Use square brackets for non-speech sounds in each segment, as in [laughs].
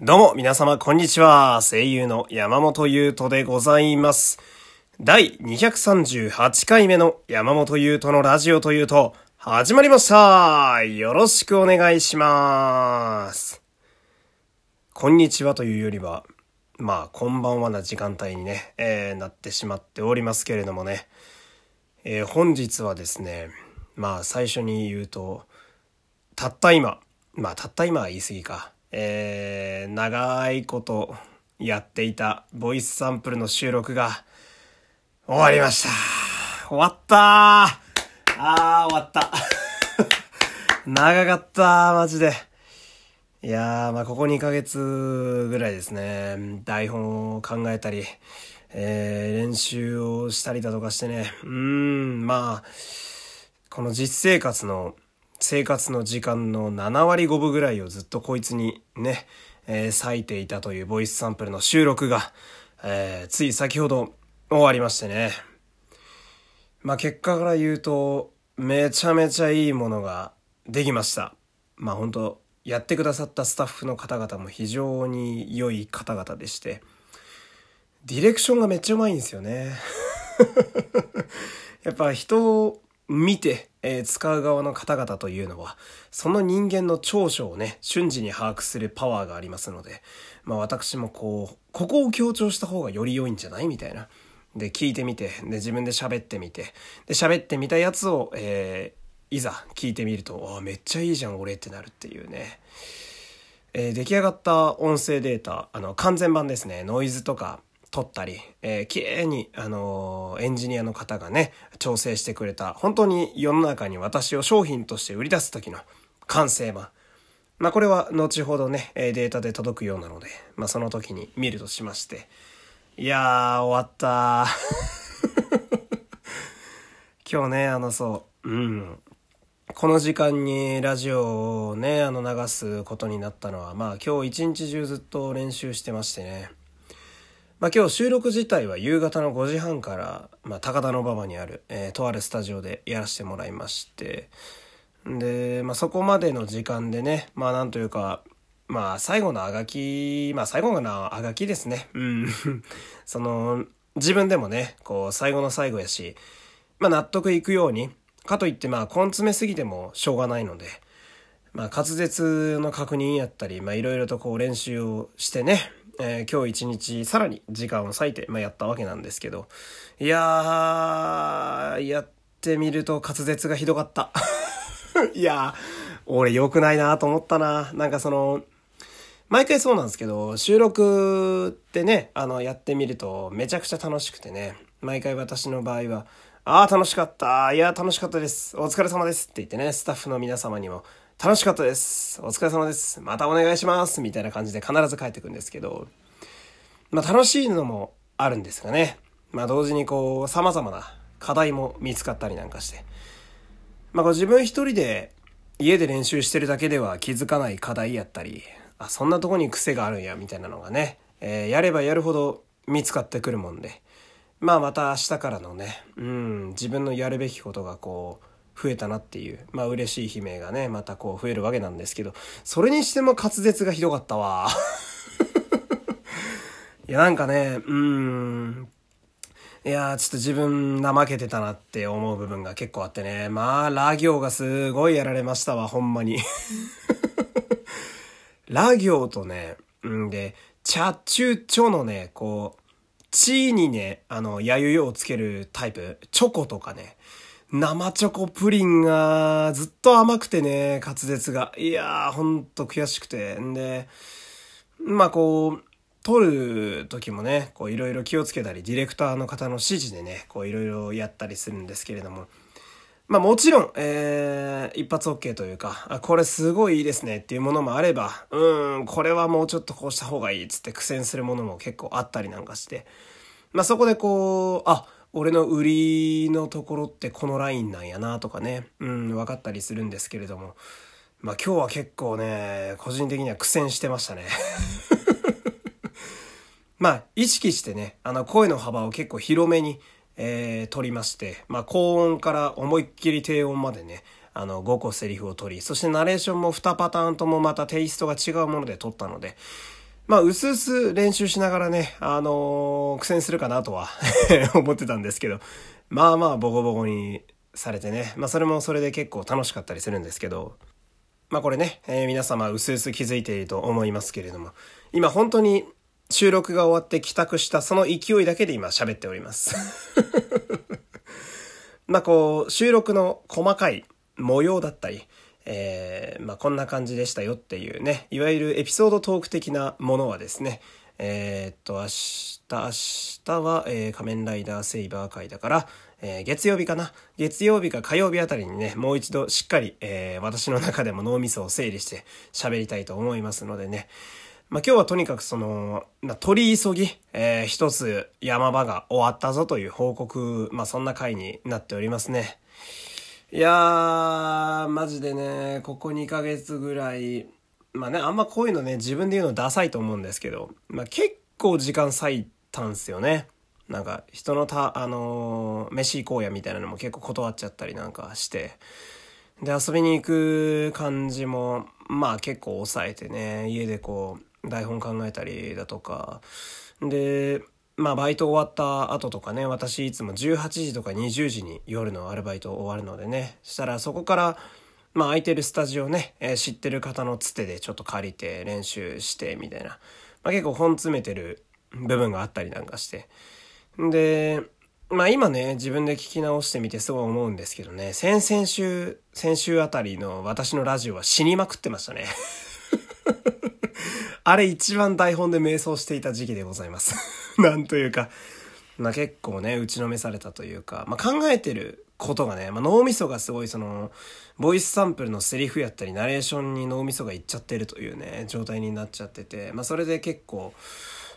どうも、皆様、こんにちは。声優の山本優斗でございます。第238回目の山本優斗のラジオというと、始まりました。よろしくお願いします。こんにちはというよりは、まあ、こんばんはな時間帯にね、えーなってしまっておりますけれどもね。えー本日はですね、まあ、最初に言うと、たった今、まあ、たった今は言い過ぎか。えー、長いことやっていたボイスサンプルの収録が終わりました。終わったーあー、終わった。[laughs] 長かったー、マジで。いやー、まあ、ここ2ヶ月ぐらいですね、台本を考えたり、えー、練習をしたりだとかしてね、うーん、まあ、この実生活の生活の時間の7割5分ぐらいをずっとこいつにね、えー割いていたというボイスサンプルの収録が、えーつい先ほど終わりましてね。まあ結果から言うと、めちゃめちゃいいものができました。まあ本当やってくださったスタッフの方々も非常に良い方々でして、ディレクションがめっちゃうまいんですよね。[laughs] やっぱ人を見て、えー使う側の方々というのは、その人間の長所をね、瞬時に把握するパワーがありますので、まあ私もこう、ここを強調した方がより良いんじゃないみたいな。で、聞いてみて、で、自分で喋ってみて、で、喋ってみたやつを、えーいざ聞いてみると、ああ、めっちゃいいじゃん、俺ってなるっていうね。えー出来上がった音声データ、あの、完全版ですね、ノイズとか取ったり、えー、綺麗に、あのエンジニアの方がね、調整してくれた、本当に世の中に私を商品として売り出す時の完成版。まあ、これは後ほどね、データで届くようなので、まあ、その時に見るとしまして。いやー、終わった。[laughs] 今日ね、あの、そう、うん。この時間にラジオをね、あの流すことになったのは、まあ今日一日中ずっと練習してましてね。まあ今日収録自体は夕方の5時半から、まあ高田馬場にある、えーとあるスタジオでやらせてもらいまして。で、まあそこまでの時間でね、まあなんというか、まあ最後のあがき、まあ最後のあがきですね。うん。[laughs] その、自分でもね、こう最後の最後やし、まあ納得いくように、かといってまあ根詰めすぎてもしょうがないので、まあ滑舌の確認やったり、まあいろいろとこう練習をしてね、えー今日一日さらに時間を割いて、まあ、やったわけなんですけど、いやー、やってみると滑舌がひどかった。[laughs] いやー、俺良くないなと思ったな。なんかその、毎回そうなんですけど、収録ってね、あの、やってみるとめちゃくちゃ楽しくてね、毎回私の場合は、ああ、楽しかった。いや、楽しかったです。お疲れ様です。って言ってね、スタッフの皆様にも、楽しかったです。お疲れ様です。またお願いします。みたいな感じで必ず帰ってくるんですけど、まあ楽しいのもあるんですがね、まあ同時にこう、様々な課題も見つかったりなんかして、まあこう自分一人で家で練習してるだけでは気づかない課題やったり、あ、そんなとこに癖があるんや、みたいなのがね、えーやればやるほど見つかってくるもんで、まあまた明日からのね、うん、自分のやるべきことがこう、増えたなっていう、まあ嬉しい悲鳴がね、またこう増えるわけなんですけど、それにしても滑舌がひどかったわ。[laughs] いやなんかね、うーん、いや、ちょっと自分怠けてたなって思う部分が結構あってね。まあ、ラ行がすごいやられましたわ、ほんまに。[laughs] ラ行とね、んで、チャチュチョのね、こう、チーにね、あの、やゆよをつけるタイプ、チョコとかね、生チョコプリンがずっと甘くてね、滑舌が。いやー、ほんと悔しくて。んで、まあこう、撮る時もね、こういろいろ気をつけたり、ディレクターの方の指示でね、こういろいろやったりするんですけれども、まあもちろん、えー、一発 OK というか、あ、これすごいいいですねっていうものもあれば、うん、これはもうちょっとこうした方がいいっつって苦戦するものも結構あったりなんかして、まあそこでこう、あ、俺の売りのところってこのラインなんやなとかね、うん、分かったりするんですけれども、まあ今日は結構ね、個人的には苦戦してましたね。[laughs] まあ、意識してね、あの、声の幅を結構広めに、えー、取りまして、まあ、高音から思いっきり低音までね、あの、5個セリフを取り、そしてナレーションも2パターンともまたテイストが違うもので撮ったので、まあ、うすうす練習しながらね、あのー、苦戦するかなとは [laughs] 思ってたんですけど、まあまあ、ボコボコにされてね、まあ、それもそれで結構楽しかったりするんですけど、まあこれね、えー、皆様うすうす気づいていると思いますけれども、今本当に収録が終わって帰宅したその勢いだけで今喋っております。[laughs] まあこう、収録の細かい模様だったり、えー、まあ、こんな感じでしたよっていうね、いわゆるエピソードトーク的なものはですね、えー、っと、明日、明日は、えー、仮面ライダーセイバー会だから、えー、月曜日かな？月曜日か火曜日あたりにね、もう一度しっかり、え、私の中でも脳みそを整理して喋りたいと思いますのでね、まあ、今日はとにかくその、まあ、取り急ぎ、えー、一つ山場が終わったぞという報告、まあ、そんな回になっておりますね。いやー、マジでね、ここ2ヶ月ぐらい、まあね、あんまこういうのね、自分で言うのダサいと思うんですけど、まあ結構時間割いたんすよね。なんか、人のた、あのー、飯行こうやみたいなのも結構断っちゃったりなんかして、で、遊びに行く感じも、まあ結構抑えてね、家でこう、台本考えたりだとか、で、まあバイト終わった後とかね、私いつも18時とか20時に夜のアルバイト終わるのでね、したらそこから、まあ空いてるスタジオね、えー、知ってる方のつてでちょっと借りて練習してみたいな、まあ結構本詰めてる部分があったりなんかして。で、まあ今ね、自分で聞き直してみてすごい思うんですけどね、先々週、先週あたりの私のラジオは死にまくってましたね。[laughs] あれ一番台本で瞑想していた時期でございます。[laughs] なんというか、まあ結構ね、打ちのめされたというか、まあ考えてることがね、まあ脳みそがすごいその、ボイスサンプルのセリフやったり、ナレーションに脳みそがいっちゃってるというね、状態になっちゃってて、まあそれで結構、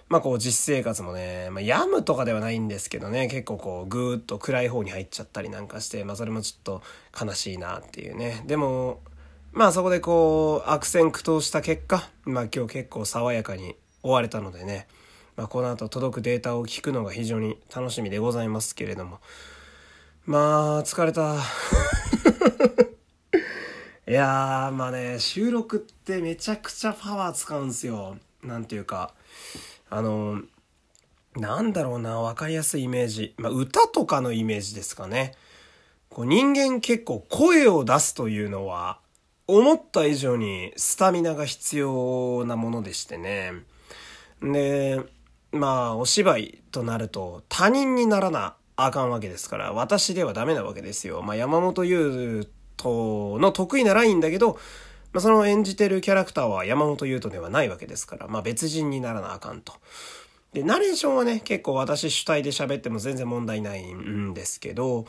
まあこう実生活もね、まあ病むとかではないんですけどね、結構こうぐーっと暗い方に入っちゃったりなんかして、まあそれもちょっと悲しいなっていうね。でも、まあそこでこう悪戦苦闘した結果、まあ今日結構爽やかに終われたのでね、まあこの後届くデータを聞くのが非常に楽しみでございますけれども。まあ疲れた。[laughs] いやーまあね、収録ってめちゃくちゃパワー使うんすよ。なんていうか、あの、なんだろうな、わかりやすいイメージ。まあ歌とかのイメージですかね。こう人間結構声を出すというのは思った以上にスタミナが必要なものでしてね。で、まあ、お芝居となると他人にならなあかんわけですから、私ではダメなわけですよ。まあ、山本優斗の得意なラインだけど、まあ、その演じてるキャラクターは山本優斗ではないわけですから、まあ、別人にならなあかんと。で、ナレーションはね、結構私主体で喋っても全然問題ないんですけど、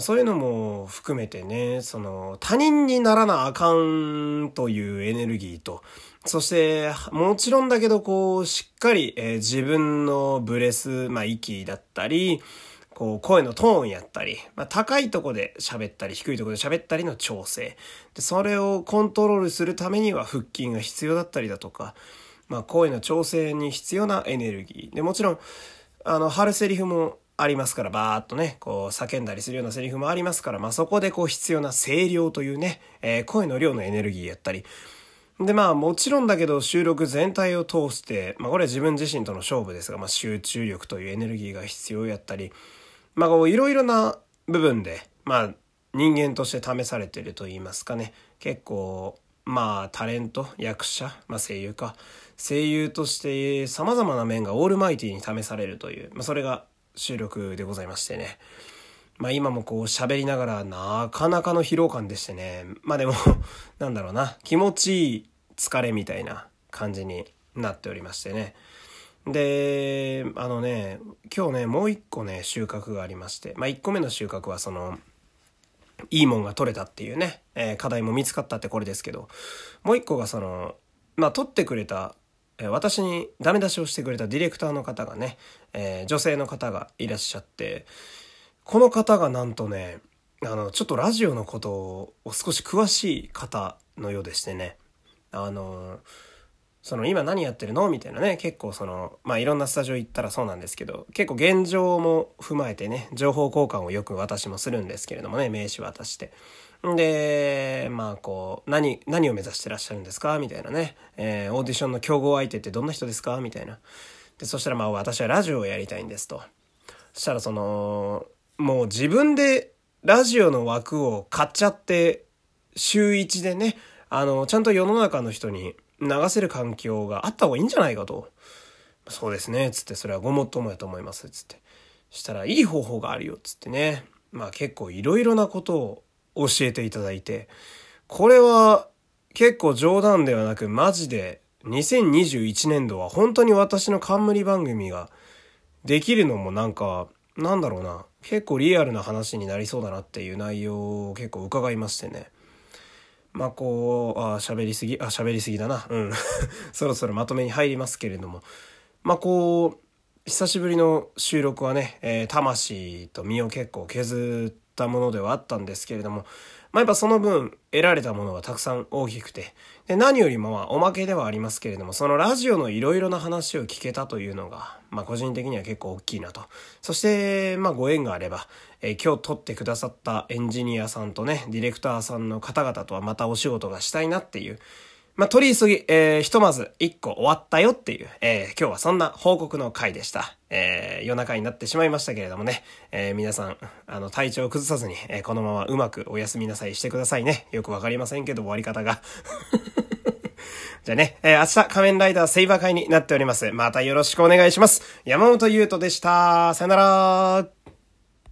そういうのも含めてね、その他人にならなあかんというエネルギーと、そしてもちろんだけどこうしっかり、えー、自分のブレス、まあ息だったり、こう声のトーンやったり、まあ、高いとこで喋ったり低いとこで喋ったりの調整。で、それをコントロールするためには腹筋が必要だったりだとか、まあ声の調整に必要なエネルギー。で、もちろん、あの、貼るセリフもありますから、バーっとね、こう叫んだりするようなセリフもありますから、まあそこでこう必要な声量というね、えー、声の量のエネルギーやったり、でまあもちろんだけど収録全体を通して、まあこれは自分自身との勝負ですが、まあ集中力というエネルギーが必要やったり、まあこういろいろな部分で、まあ人間として試されてると言いますかね、結構まあタレント、役者、まあ声優か、声優として様々な面がオールマイティに試されるという、まあそれが収録でございましてね。まあ今もこう喋りながらなかなかの疲労感でしてね。まあでも [laughs] なんだろうな、気持ちいい疲れみたいな感じになっておりましてね。で、あのね、今日ね、もう一個ね、収穫がありまして、まあ一個目の収穫はその、いいもんが取れたっていうね、えー、課題も見つかったってこれですけど、もう一個がその、まあ取ってくれた私にダメ出しをしてくれたディレクターの方がね、えー、女性の方がいらっしゃって、この方がなんとね、あの、ちょっとラジオのことを少し詳しい方のようでしてね、あの、その今何やってるのみたいなね、結構その、まあいろんなスタジオ行ったらそうなんですけど、結構現状も踏まえてね、情報交換をよく私もするんですけれどもね、名刺渡して。で、まあこう、何、何を目指してらっしゃるんですか？みたいなね。えー、オーディションの競合相手ってどんな人ですか？みたいな。で、そしたらまあ私はラジオをやりたいんですと。そしたらその、もう自分でラジオの枠を買っちゃって、週1でね、あの、ちゃんと世の中の人に流せる環境があった方がいいんじゃないかと。そうですね、つって、それはごもっともやと思います、つって。したら、いい方法があるよ、つってね。まあ結構いろいろなことを教えていただいて、これは結構冗談ではなくマジで2021年度は本当に私の冠番組ができるのもなんか、なんだろうな、結構リアルな話になりそうだなっていう内容を結構伺いましてね。まあこう、あ喋りすぎ、あ喋りすぎだな。うん。[laughs] そろそろまとめに入りますけれども。まあこう、久しぶりの収録はね、えー、魂と身を結構削ったものではあったんですけれども、まあ、やっぱその分得られたものがたくさん大きくて、で、何よりもまあおまけではありますけれども、そのラジオのいろいろな話を聞けたというのが、まあ個人的には結構大きいなと。そして、まあご縁があれば、えー、今日撮ってくださったエンジニアさんとね、ディレクターさんの方々とはまたお仕事がしたいなっていう、まあ、取り急ぎ、えー、ひとまず一個終わったよっていう、えー、今日はそんな報告の回でした。えー、夜中になってしまいましたけれどもね、えー、皆さん、あの、体調を崩さずに、えー、このままうまくお休みなさいしてくださいね。よくわかりませんけど、終わり方が。[laughs] じゃあね、えー、明日仮面ライダーセイバー会になっております。またよろしくお願いします。山本優斗でした。さよなら。